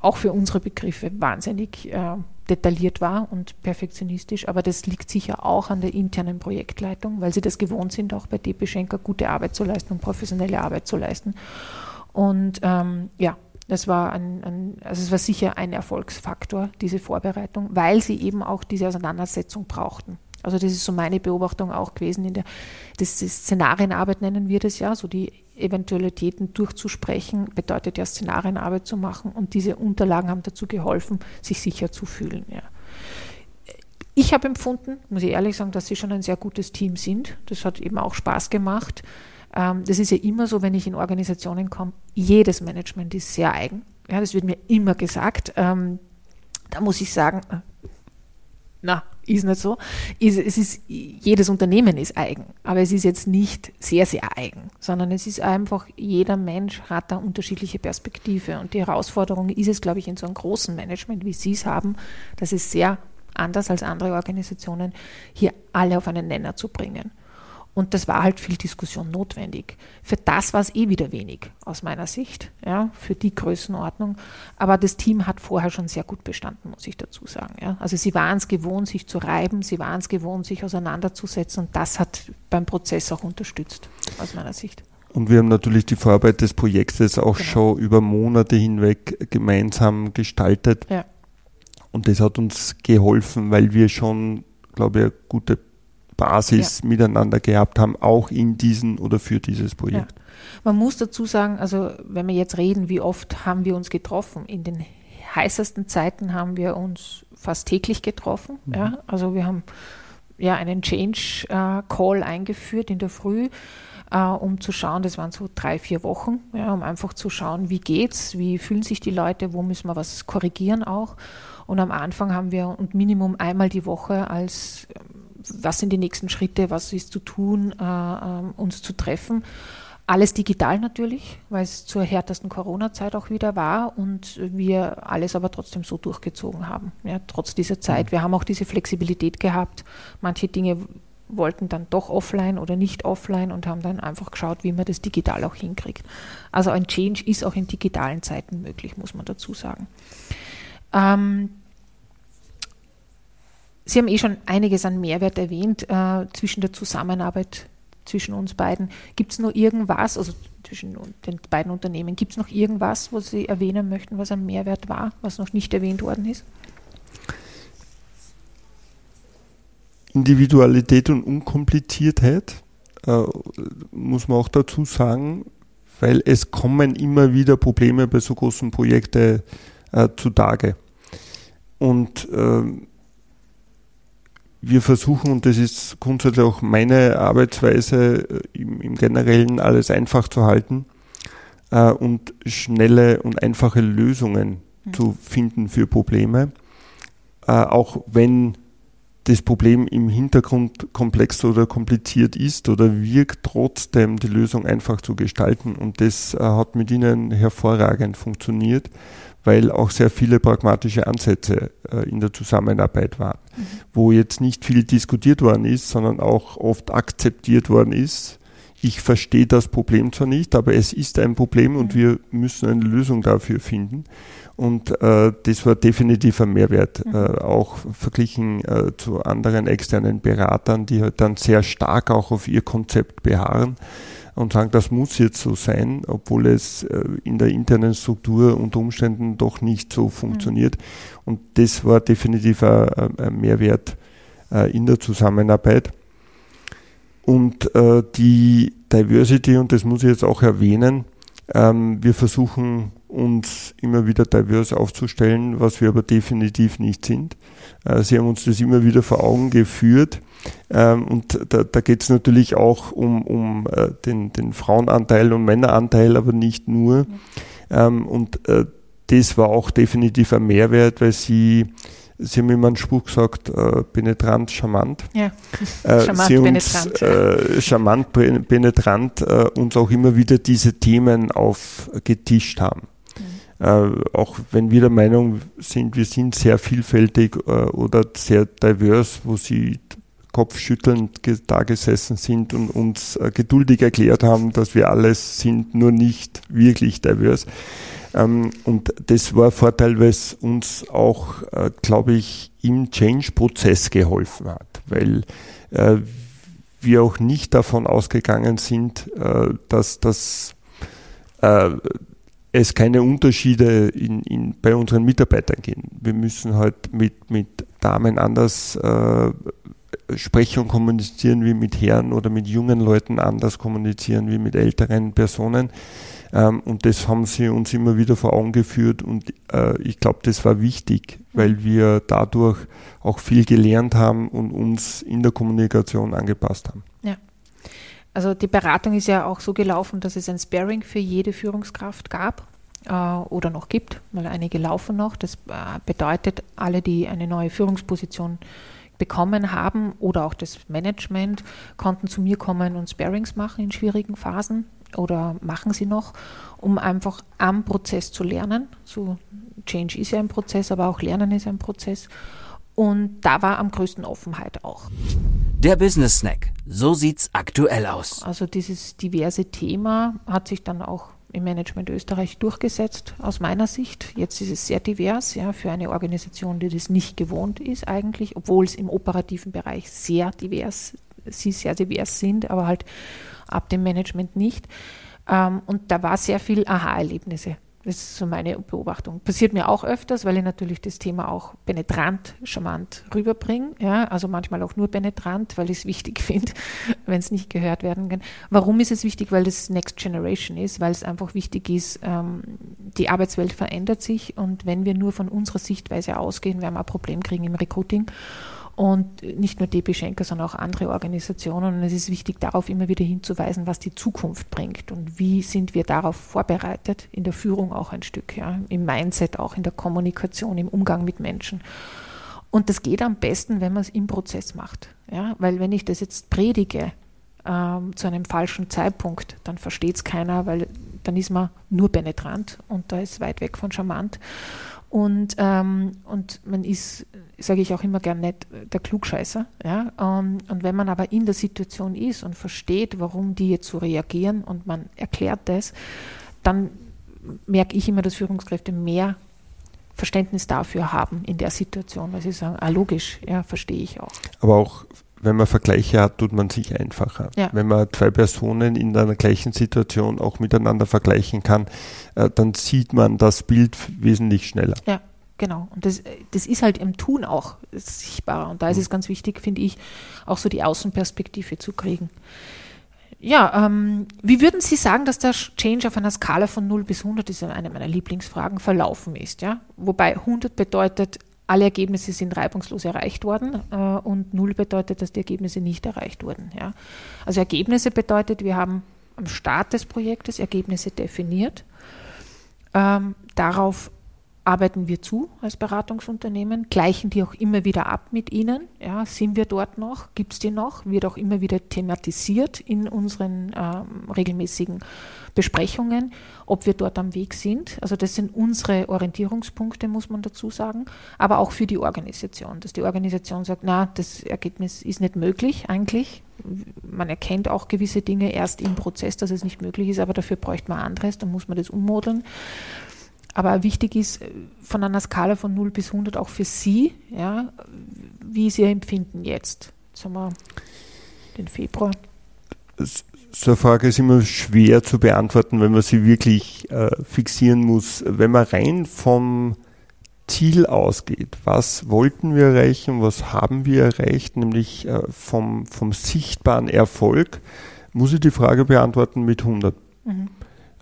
auch für unsere Begriffe wahnsinnig äh, detailliert war und perfektionistisch. Aber das liegt sicher auch an der internen Projektleitung, weil sie das gewohnt sind, auch bei DP Schenker gute Arbeit zu leisten und professionelle Arbeit zu leisten. Und ähm, ja, das war ein, ein, also es war sicher ein Erfolgsfaktor, diese Vorbereitung, weil sie eben auch diese Auseinandersetzung brauchten. Also das ist so meine Beobachtung auch gewesen in der das Szenarienarbeit nennen wir das ja, so die Eventualitäten durchzusprechen, bedeutet ja Szenarienarbeit zu machen und diese Unterlagen haben dazu geholfen, sich sicher zu fühlen. Ja. Ich habe empfunden, muss ich ehrlich sagen, dass sie schon ein sehr gutes Team sind. Das hat eben auch Spaß gemacht. Ähm, das ist ja immer so, wenn ich in Organisationen komme, jedes Management ist sehr eigen. Ja, das wird mir immer gesagt. Ähm, da muss ich sagen, äh, na, ist nicht so. Es ist, jedes Unternehmen ist eigen, aber es ist jetzt nicht sehr, sehr eigen, sondern es ist einfach, jeder Mensch hat da unterschiedliche Perspektive. Und die Herausforderung ist es, glaube ich, in so einem großen Management, wie Sie es haben, dass es sehr anders als andere Organisationen, hier alle auf einen Nenner zu bringen. Und das war halt viel Diskussion notwendig. Für das war es eh wieder wenig, aus meiner Sicht, ja, für die Größenordnung. Aber das Team hat vorher schon sehr gut bestanden, muss ich dazu sagen. Ja. Also sie waren es gewohnt, sich zu reiben, sie waren es gewohnt, sich auseinanderzusetzen und das hat beim Prozess auch unterstützt, aus meiner Sicht. Und wir haben natürlich die Vorarbeit des Projektes auch genau. schon über Monate hinweg gemeinsam gestaltet. Ja. Und das hat uns geholfen, weil wir schon, glaube ich, eine gute Basis ja. miteinander gehabt haben, auch in diesen oder für dieses Projekt. Ja. Man muss dazu sagen, also wenn wir jetzt reden, wie oft haben wir uns getroffen? In den heißesten Zeiten haben wir uns fast täglich getroffen. Mhm. Ja? Also wir haben ja einen Change äh, Call eingeführt in der Früh, äh, um zu schauen, das waren so drei, vier Wochen, ja, um einfach zu schauen, wie geht's, wie fühlen sich die Leute, wo müssen wir was korrigieren auch. Und am Anfang haben wir und Minimum einmal die Woche als was sind die nächsten Schritte, was ist zu tun, äh, äh, uns zu treffen. Alles digital natürlich, weil es zur härtesten Corona-Zeit auch wieder war und wir alles aber trotzdem so durchgezogen haben, ja, trotz dieser Zeit. Mhm. Wir haben auch diese Flexibilität gehabt. Manche Dinge wollten dann doch offline oder nicht offline und haben dann einfach geschaut, wie man das digital auch hinkriegt. Also ein Change ist auch in digitalen Zeiten möglich, muss man dazu sagen. Ähm, Sie haben eh schon einiges an Mehrwert erwähnt äh, zwischen der Zusammenarbeit zwischen uns beiden. Gibt es noch irgendwas, also zwischen den beiden Unternehmen, gibt es noch irgendwas, was Sie erwähnen möchten, was ein Mehrwert war, was noch nicht erwähnt worden ist? Individualität und Unkompliziertheit äh, muss man auch dazu sagen, weil es kommen immer wieder Probleme bei so großen Projekten äh, zutage. Und äh, wir versuchen, und das ist grundsätzlich auch meine Arbeitsweise, äh, im, im Generellen alles einfach zu halten äh, und schnelle und einfache Lösungen mhm. zu finden für Probleme, äh, auch wenn das Problem im Hintergrund komplex oder kompliziert ist oder wirkt, trotzdem die Lösung einfach zu gestalten. Und das äh, hat mit Ihnen hervorragend funktioniert weil auch sehr viele pragmatische Ansätze äh, in der Zusammenarbeit waren, mhm. wo jetzt nicht viel diskutiert worden ist, sondern auch oft akzeptiert worden ist. Ich verstehe das Problem zwar nicht, aber es ist ein Problem mhm. und wir müssen eine Lösung dafür finden. Und äh, das war definitiv ein Mehrwert, mhm. äh, auch verglichen äh, zu anderen externen Beratern, die halt dann sehr stark auch auf ihr Konzept beharren und sagen, das muss jetzt so sein, obwohl es äh, in der internen Struktur unter Umständen doch nicht so funktioniert. Mhm. Und das war definitiv ein, ein Mehrwert äh, in der Zusammenarbeit. Und äh, die Diversity, und das muss ich jetzt auch erwähnen, ähm, wir versuchen uns immer wieder diverse aufzustellen, was wir aber definitiv nicht sind. Sie haben uns das immer wieder vor Augen geführt ähm, und da, da geht es natürlich auch um, um äh, den, den Frauenanteil und Männeranteil, aber nicht nur. Ähm, und äh, das war auch definitiv ein Mehrwert, weil sie Sie haben immer einen Spruch gesagt, äh, penetrant, charmant. Ja, äh, [LAUGHS] charmant, Sie uns, penetrant. Äh, charmant, penetrant äh, uns auch immer wieder diese Themen aufgetischt haben. Äh, auch wenn wir der Meinung sind, wir sind sehr vielfältig äh, oder sehr divers, wo sie kopfschüttelnd da gesessen sind und uns äh, geduldig erklärt haben, dass wir alles sind, nur nicht wirklich divers. Ähm, und das war Vorteil, weil es uns auch, äh, glaube ich, im Change-Prozess geholfen hat, weil äh, wir auch nicht davon ausgegangen sind, äh, dass das es keine Unterschiede in, in, bei unseren Mitarbeitern geben. Wir müssen halt mit, mit Damen anders äh, sprechen und kommunizieren wie mit Herren oder mit jungen Leuten anders kommunizieren wie mit älteren Personen. Ähm, und das haben sie uns immer wieder vor Augen geführt und äh, ich glaube, das war wichtig, weil wir dadurch auch viel gelernt haben und uns in der Kommunikation angepasst haben. Also die Beratung ist ja auch so gelaufen, dass es ein Sparing für jede Führungskraft gab äh, oder noch gibt, weil einige laufen noch. Das äh, bedeutet, alle, die eine neue Führungsposition bekommen haben oder auch das Management konnten zu mir kommen und Sparings machen in schwierigen Phasen oder machen sie noch, um einfach am Prozess zu lernen. So Change ist ja ein Prozess, aber auch Lernen ist ein Prozess. Und da war am größten Offenheit auch. Der Business Snack. So sieht's aktuell aus. Also dieses diverse Thema hat sich dann auch im Management Österreich durchgesetzt, aus meiner Sicht. Jetzt ist es sehr divers, ja, für eine Organisation, die das nicht gewohnt ist eigentlich, obwohl es im operativen Bereich sehr divers, sie sehr divers sind, aber halt ab dem Management nicht. Ähm, und da war sehr viel Aha-Erlebnisse. Das ist so meine Beobachtung. Passiert mir auch öfters, weil ich natürlich das Thema auch penetrant, charmant rüberbringe. Ja, also manchmal auch nur penetrant, weil ich es wichtig [LAUGHS] finde, wenn es nicht gehört werden kann. Warum ist es wichtig? Weil das Next Generation ist, weil es einfach wichtig ist, ähm, die Arbeitswelt verändert sich und wenn wir nur von unserer Sichtweise ausgehen, werden wir ein Problem kriegen im Recruiting und nicht nur DB Schenker, sondern auch andere Organisationen. Und es ist wichtig, darauf immer wieder hinzuweisen, was die Zukunft bringt und wie sind wir darauf vorbereitet, in der Führung auch ein Stück, ja, im Mindset, auch in der Kommunikation, im Umgang mit Menschen. Und das geht am besten, wenn man es im Prozess macht. Ja? Weil wenn ich das jetzt predige ähm, zu einem falschen Zeitpunkt, dann versteht es keiner, weil dann ist man nur penetrant und da ist weit weg von charmant. Und, ähm, und man ist, sage ich auch immer gern nicht, der Klugscheißer. Ja? Und, und wenn man aber in der Situation ist und versteht, warum die jetzt so reagieren und man erklärt das, dann merke ich immer, dass Führungskräfte mehr Verständnis dafür haben in der Situation, weil sie sagen, ah, logisch, ja, verstehe ich auch. Aber auch wenn man Vergleiche hat, tut man sich einfacher. Ja. Wenn man zwei Personen in einer gleichen Situation auch miteinander vergleichen kann, äh, dann sieht man das Bild wesentlich schneller. Ja, genau. Und das, das ist halt im Tun auch sichtbarer. Und da ist mhm. es ganz wichtig, finde ich, auch so die Außenperspektive zu kriegen. Ja, ähm, wie würden Sie sagen, dass der Change auf einer Skala von 0 bis 100, ist eine meiner Lieblingsfragen, verlaufen ist? Ja? Wobei 100 bedeutet, alle Ergebnisse sind reibungslos erreicht worden äh, und null bedeutet, dass die Ergebnisse nicht erreicht wurden. Ja. Also Ergebnisse bedeutet, wir haben am Start des Projektes Ergebnisse definiert. Ähm, darauf arbeiten wir zu als Beratungsunternehmen, gleichen die auch immer wieder ab mit Ihnen. Ja, sind wir dort noch? Gibt es die noch? Wird auch immer wieder thematisiert in unseren ähm, regelmäßigen Besprechungen, ob wir dort am Weg sind. Also das sind unsere Orientierungspunkte, muss man dazu sagen, aber auch für die Organisation, dass die Organisation sagt, na, das Ergebnis ist nicht möglich eigentlich. Man erkennt auch gewisse Dinge erst im Prozess, dass es nicht möglich ist, aber dafür bräuchte man anderes, dann muss man das ummodeln. Aber wichtig ist äh, von einer Skala von 0 bis 100 auch für Sie, ja, wie Sie empfinden jetzt. Jetzt haben wir den Februar. So eine Frage ist immer schwer zu beantworten, wenn man sie wirklich äh, fixieren muss. Wenn man rein vom Ziel ausgeht, was wollten wir erreichen, was haben wir erreicht, nämlich äh, vom, vom sichtbaren Erfolg, muss ich die Frage beantworten mit 100. Mhm.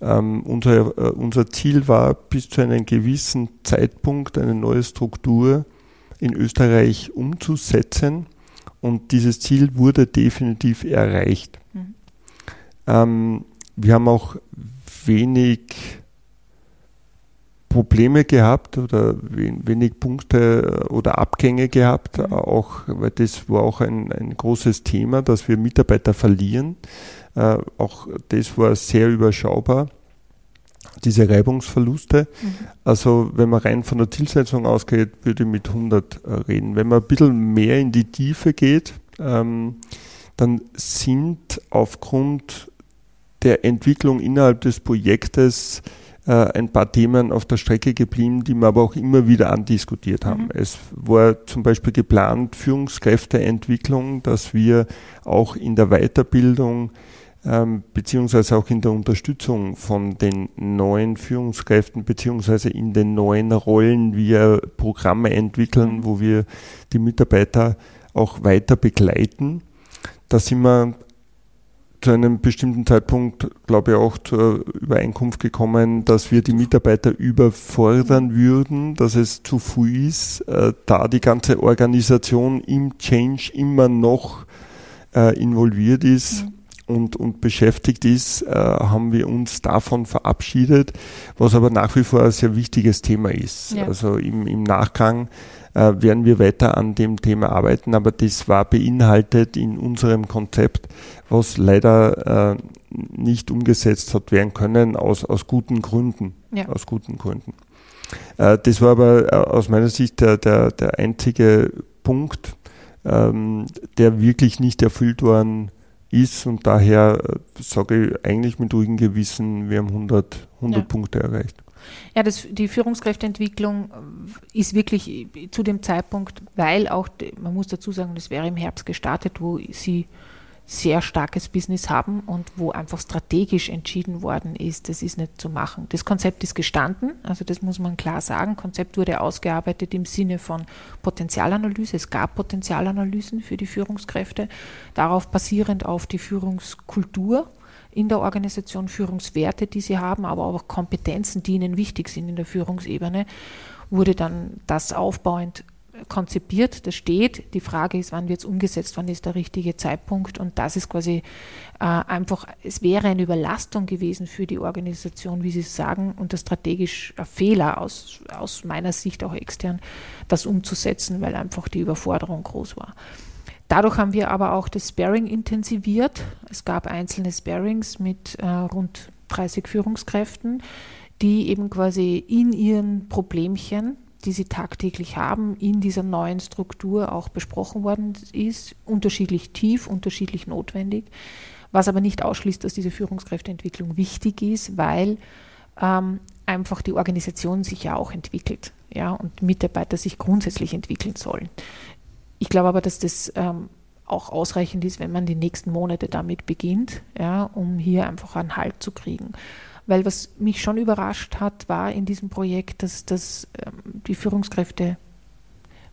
Ähm, unser, äh, unser Ziel war, bis zu einem gewissen Zeitpunkt eine neue Struktur in Österreich umzusetzen und dieses Ziel wurde definitiv erreicht. Mhm. Ähm, wir haben auch wenig Probleme gehabt oder wenig Punkte oder Abgänge gehabt, mhm. auch, weil das war auch ein, ein großes Thema, dass wir Mitarbeiter verlieren. Äh, auch das war sehr überschaubar. diese Reibungsverluste. Mhm. Also wenn man rein von der Zielsetzung ausgeht, würde ich mit 100 äh, reden. Wenn man ein bisschen mehr in die Tiefe geht, ähm, dann sind aufgrund der Entwicklung innerhalb des Projektes äh, ein paar Themen auf der Strecke geblieben, die wir aber auch immer wieder andiskutiert haben. Mhm. Es war zum Beispiel geplant Führungskräfteentwicklung, dass wir auch in der Weiterbildung beziehungsweise auch in der Unterstützung von den neuen Führungskräften beziehungsweise in den neuen Rollen wir Programme entwickeln, wo wir die Mitarbeiter auch weiter begleiten. Da sind wir zu einem bestimmten Zeitpunkt, glaube ich, auch zur Übereinkunft gekommen, dass wir die Mitarbeiter überfordern würden, dass es zu früh ist, äh, da die ganze Organisation im Change immer noch äh, involviert ist. Und, und beschäftigt ist, äh, haben wir uns davon verabschiedet, was aber nach wie vor ein sehr wichtiges Thema ist. Ja. Also im, im Nachgang äh, werden wir weiter an dem Thema arbeiten, aber das war beinhaltet in unserem Konzept, was leider äh, nicht umgesetzt hat werden können aus, aus guten Gründen. Ja. Aus guten Gründen. Äh, das war aber äh, aus meiner Sicht der, der, der einzige Punkt, ähm, der wirklich nicht erfüllt worden ist und daher äh, sage ich eigentlich mit ruhigem Gewissen, wir haben 100, 100 ja. Punkte erreicht. Ja, das, die Führungskräfteentwicklung äh, ist wirklich zu dem Zeitpunkt, weil auch, man muss dazu sagen, das wäre im Herbst gestartet, wo sie sehr starkes Business haben und wo einfach strategisch entschieden worden ist, das ist nicht zu machen. Das Konzept ist gestanden, also das muss man klar sagen. Konzept wurde ausgearbeitet im Sinne von Potenzialanalyse. Es gab Potenzialanalysen für die Führungskräfte, darauf basierend auf die Führungskultur in der Organisation, Führungswerte, die sie haben, aber auch Kompetenzen, die ihnen wichtig sind in der Führungsebene, wurde dann das aufbauend konzipiert, das steht. Die Frage ist, wann wird es umgesetzt, wann ist der richtige Zeitpunkt. Und das ist quasi äh, einfach, es wäre eine Überlastung gewesen für die Organisation, wie Sie sagen, und das strategisch ein Fehler aus, aus meiner Sicht auch extern, das umzusetzen, weil einfach die Überforderung groß war. Dadurch haben wir aber auch das Sparing intensiviert. Es gab einzelne Sparings mit äh, rund 30 Führungskräften, die eben quasi in ihren Problemchen die sie tagtäglich haben, in dieser neuen Struktur auch besprochen worden ist, unterschiedlich tief, unterschiedlich notwendig, was aber nicht ausschließt, dass diese Führungskräfteentwicklung wichtig ist, weil ähm, einfach die Organisation sich ja auch entwickelt ja, und Mitarbeiter sich grundsätzlich entwickeln sollen. Ich glaube aber, dass das ähm, auch ausreichend ist, wenn man die nächsten Monate damit beginnt, ja, um hier einfach einen Halt zu kriegen. Weil was mich schon überrascht hat, war in diesem Projekt, dass, dass ähm, die Führungskräfte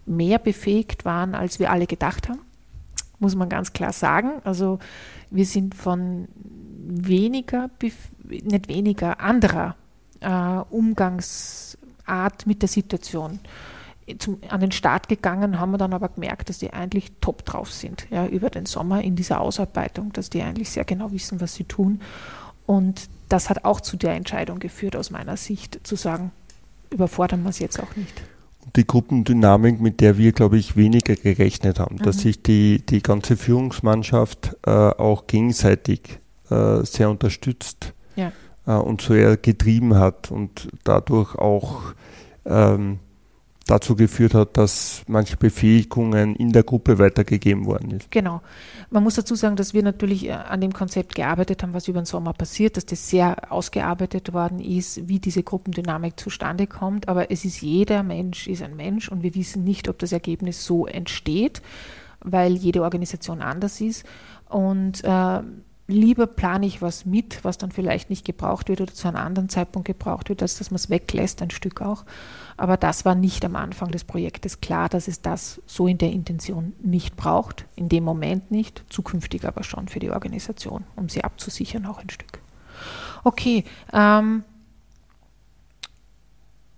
mehr befähigt waren, als wir alle gedacht haben. Muss man ganz klar sagen. Also wir sind von weniger, nicht weniger, anderer äh, Umgangsart mit der Situation zum, an den Start gegangen, haben wir dann aber gemerkt, dass die eigentlich top drauf sind ja, über den Sommer in dieser Ausarbeitung, dass die eigentlich sehr genau wissen, was sie tun. Und das hat auch zu der Entscheidung geführt, aus meiner Sicht, zu sagen, überfordern wir es jetzt auch nicht. Die Gruppendynamik, mit der wir, glaube ich, weniger gerechnet haben, mhm. dass sich die, die ganze Führungsmannschaft äh, auch gegenseitig äh, sehr unterstützt ja. äh, und sehr getrieben hat und dadurch auch ähm, dazu geführt hat, dass manche Befähigungen in der Gruppe weitergegeben worden ist. Genau. Man muss dazu sagen, dass wir natürlich äh, an dem Konzept gearbeitet haben, was über den Sommer passiert, dass das sehr ausgearbeitet worden ist, wie diese Gruppendynamik zustande kommt. Aber es ist jeder Mensch ist ein Mensch und wir wissen nicht, ob das Ergebnis so entsteht, weil jede Organisation anders ist. Und äh, lieber plane ich was mit, was dann vielleicht nicht gebraucht wird oder zu einem anderen Zeitpunkt gebraucht wird, als dass man es weglässt, ein Stück auch. Aber das war nicht am Anfang des Projektes klar, dass es das so in der Intention nicht braucht, in dem Moment nicht, zukünftig aber schon für die Organisation, um sie abzusichern auch ein Stück. Okay, ähm,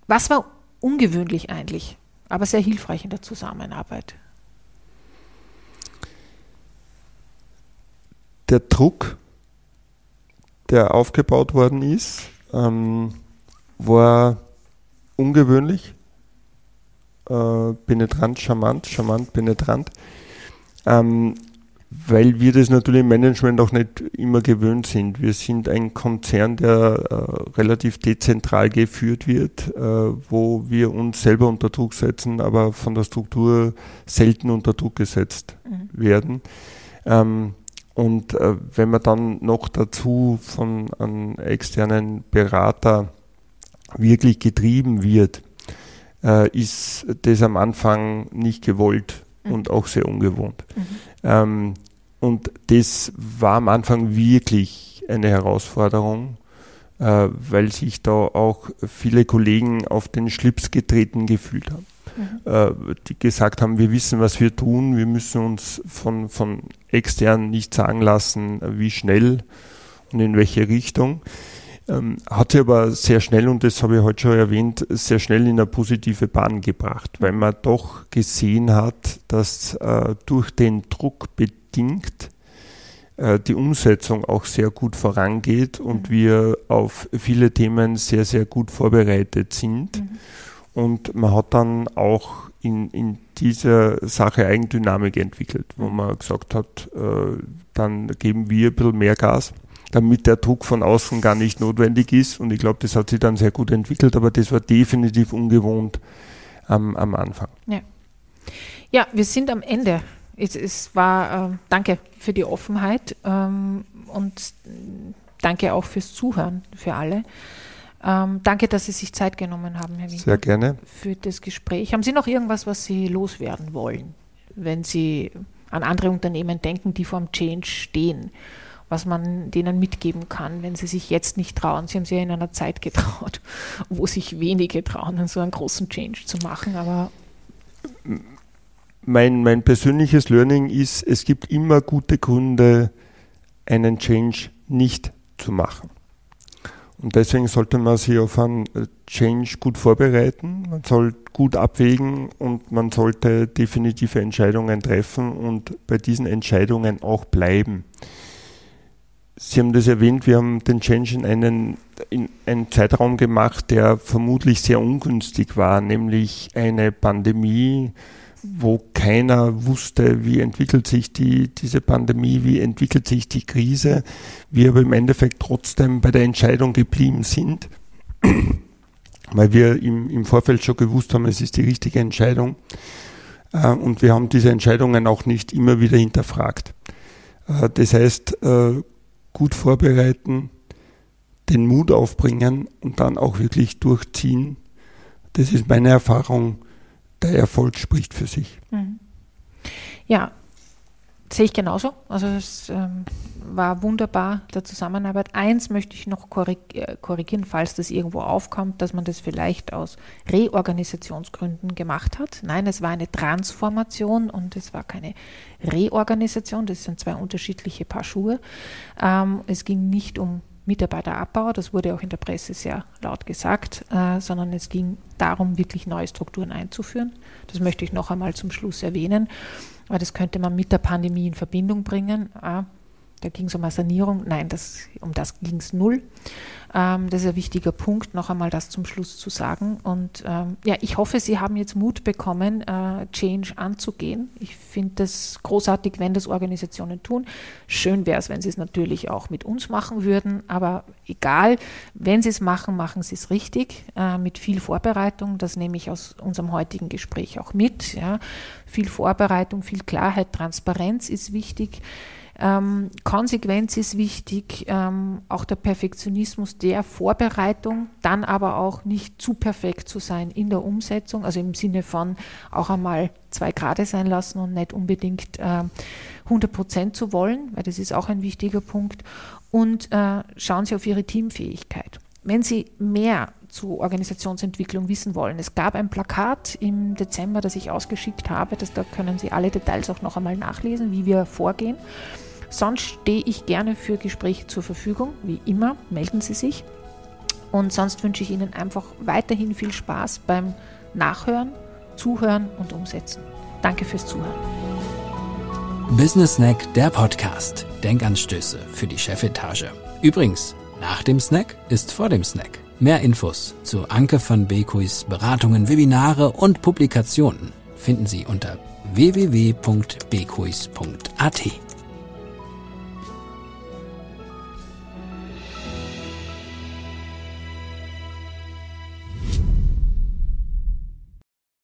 was war ungewöhnlich eigentlich, aber sehr hilfreich in der Zusammenarbeit? der Druck, der aufgebaut worden ist, ähm, war ungewöhnlich, äh, penetrant, charmant, charmant, penetrant, ähm, weil wir das natürlich im Management auch nicht immer gewöhnt sind. Wir sind ein Konzern, der äh, relativ dezentral geführt wird, äh, wo wir uns selber unter Druck setzen, aber von der Struktur selten unter Druck gesetzt mhm. werden. Ähm, und äh, wenn man dann noch dazu von einem externen Berater wirklich getrieben wird, äh, ist das am Anfang nicht gewollt mhm. und auch sehr ungewohnt. Mhm. Ähm, und das war am Anfang wirklich eine Herausforderung, äh, weil sich da auch viele Kollegen auf den Schlips getreten gefühlt haben. Mhm. Äh, die gesagt haben, wir wissen, was wir tun, wir müssen uns von, von extern nicht sagen lassen, wie schnell und in welche Richtung. Ähm, hat sie aber sehr schnell, und das habe ich heute schon erwähnt, sehr schnell in eine positive Bahn gebracht, weil man doch gesehen hat, dass äh, durch den Druck bedingt äh, die Umsetzung auch sehr gut vorangeht und mhm. wir auf viele Themen sehr, sehr gut vorbereitet sind. Mhm. Und man hat dann auch in, in dieser Sache Eigendynamik entwickelt, wo mhm. man gesagt hat, äh, dann geben wir ein bisschen mehr Gas damit der Druck von außen gar nicht notwendig ist. Und ich glaube, das hat sich dann sehr gut entwickelt, aber das war definitiv ungewohnt am, am Anfang. Ja. ja, wir sind am Ende. Es, es war, äh, danke für die Offenheit ähm, und danke auch fürs Zuhören für alle. Ähm, danke, dass Sie sich Zeit genommen haben, Herr Winkel. Sehr gerne. Für das Gespräch. Haben Sie noch irgendwas, was Sie loswerden wollen, wenn Sie an andere Unternehmen denken, die vor dem Change stehen? Was man denen mitgeben kann, wenn sie sich jetzt nicht trauen. Sie haben sich ja in einer Zeit getraut, [LAUGHS] wo sich wenige trauen, so einen großen Change zu machen, aber mein, mein persönliches Learning ist, es gibt immer gute Gründe, einen Change nicht zu machen. Und deswegen sollte man sich auf einen Change gut vorbereiten, man soll gut abwägen und man sollte definitive Entscheidungen treffen und bei diesen Entscheidungen auch bleiben. Sie haben das erwähnt, wir haben den Change in einen, in einen Zeitraum gemacht, der vermutlich sehr ungünstig war, nämlich eine Pandemie, wo keiner wusste, wie entwickelt sich die, diese Pandemie, wie entwickelt sich die Krise, wir aber im Endeffekt trotzdem bei der Entscheidung geblieben sind, weil wir im, im Vorfeld schon gewusst haben, es ist die richtige Entscheidung. Äh, und wir haben diese Entscheidungen auch nicht immer wieder hinterfragt. Äh, das heißt, äh, gut vorbereiten, den Mut aufbringen und dann auch wirklich durchziehen. Das ist meine Erfahrung. Der Erfolg spricht für sich. Ja, sehe ich genauso. Also es ähm, war wunderbar der Zusammenarbeit. Eins möchte ich noch äh, korrigieren, falls das irgendwo aufkommt, dass man das vielleicht aus Reorganisationsgründen gemacht hat. Nein, es war eine Transformation und es war keine Reorganisation. Das sind zwei unterschiedliche Paar Schuhe. Ähm, es ging nicht um Mitarbeiterabbau, das wurde auch in der Presse sehr laut gesagt, äh, sondern es ging darum, wirklich neue Strukturen einzuführen. Das möchte ich noch einmal zum Schluss erwähnen, weil das könnte man mit der Pandemie in Verbindung bringen. Da ging es um eine Sanierung. Nein, das, um das ging es null. Ähm, das ist ein wichtiger Punkt, noch einmal das zum Schluss zu sagen. Und ähm, ja, ich hoffe, Sie haben jetzt Mut bekommen, äh, Change anzugehen. Ich finde es großartig, wenn das Organisationen tun. Schön wäre es, wenn Sie es natürlich auch mit uns machen würden. Aber egal, wenn Sie es machen, machen Sie es richtig, äh, mit viel Vorbereitung. Das nehme ich aus unserem heutigen Gespräch auch mit. Ja. Viel Vorbereitung, viel Klarheit, Transparenz ist wichtig. Ähm, Konsequenz ist wichtig, ähm, auch der Perfektionismus der Vorbereitung, dann aber auch nicht zu perfekt zu sein in der Umsetzung, also im Sinne von auch einmal zwei Grade sein lassen und nicht unbedingt äh, 100 Prozent zu wollen, weil das ist auch ein wichtiger Punkt. Und äh, schauen Sie auf Ihre Teamfähigkeit. Wenn Sie mehr zu Organisationsentwicklung wissen wollen. Es gab ein Plakat im Dezember, das ich ausgeschickt habe. Das, da können Sie alle Details auch noch einmal nachlesen, wie wir vorgehen. Sonst stehe ich gerne für Gespräche zur Verfügung. Wie immer, melden Sie sich. Und sonst wünsche ich Ihnen einfach weiterhin viel Spaß beim Nachhören, Zuhören und Umsetzen. Danke fürs Zuhören. Business Snack, der Podcast. Denkanstöße für die Chefetage. Übrigens, nach dem Snack ist vor dem Snack. Mehr Infos zu Anke van Beekuis Beratungen, Webinare und Publikationen finden Sie unter www.bekuis.at.